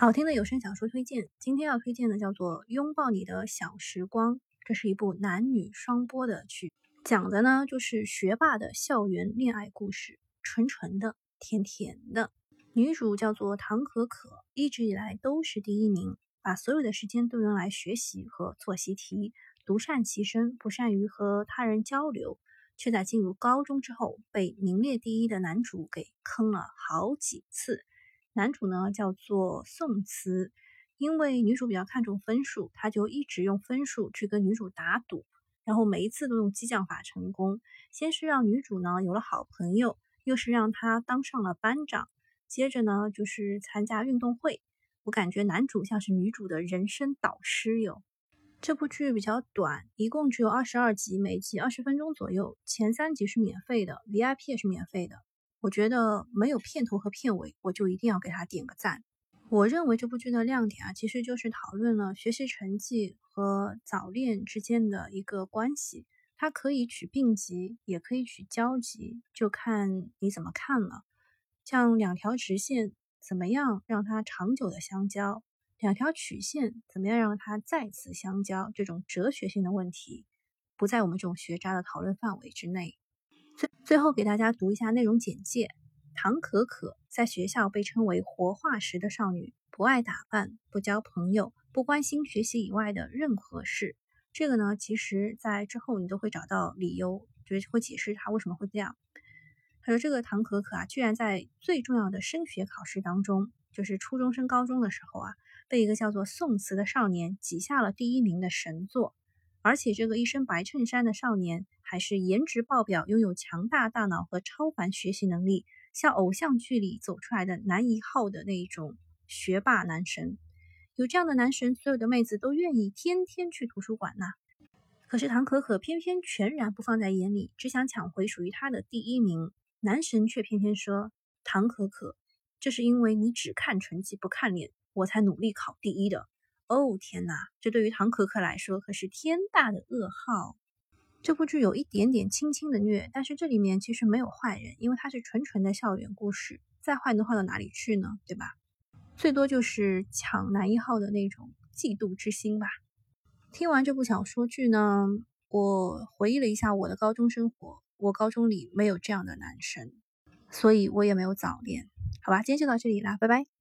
好听的有声小说推荐，今天要推荐的叫做《拥抱你的小时光》，这是一部男女双播的剧，讲的呢就是学霸的校园恋爱故事，纯纯的，甜甜的。女主叫做唐可可，一直以来都是第一名，把所有的时间都用来学习和做习题，独善其身，不善于和他人交流，却在进入高中之后被名列第一的男主给坑了好几次。男主呢叫做宋慈，因为女主比较看重分数，他就一直用分数去跟女主打赌，然后每一次都用激将法成功。先是让女主呢有了好朋友，又是让她当上了班长，接着呢就是参加运动会。我感觉男主像是女主的人生导师哟。这部剧比较短，一共只有二十二集，每集二十分钟左右。前三集是免费的，VIP 也是免费的。我觉得没有片头和片尾，我就一定要给他点个赞。我认为这部剧的亮点啊，其实就是讨论了学习成绩和早恋之间的一个关系。它可以取并集，也可以取交集，就看你怎么看了。像两条直线怎么样让它长久的相交，两条曲线怎么样让它再次相交，这种哲学性的问题，不在我们这种学渣的讨论范围之内。最最后给大家读一下内容简介：唐可可在学校被称为活化石的少女，不爱打扮，不交朋友，不关心学习以外的任何事。这个呢，其实在之后你都会找到理由，就是会解释她为什么会这样。他说这个唐可可啊，居然在最重要的升学考试当中，就是初中升高中的时候啊，被一个叫做宋慈的少年挤下了第一名的神作。而且这个一身白衬衫的少年，还是颜值爆表、拥有强大大脑和超凡学习能力，像偶像剧里走出来的男一号的那一种学霸男神。有这样的男神，所有的妹子都愿意天天去图书馆呐。可是唐可可偏偏全然不放在眼里，只想抢回属于他的第一名。男神却偏偏说：“唐可可，这是因为你只看成绩不看脸，我才努力考第一的。”哦天哪，这对于唐可可来说可是天大的噩耗。这部剧有一点点轻轻的虐，但是这里面其实没有坏人，因为它是纯纯的校园故事，再坏能坏到哪里去呢？对吧？最多就是抢男一号的那种嫉妒之心吧。听完这部小说剧呢，我回忆了一下我的高中生活，我高中里没有这样的男生，所以我也没有早恋。好吧，今天就到这里啦，拜拜。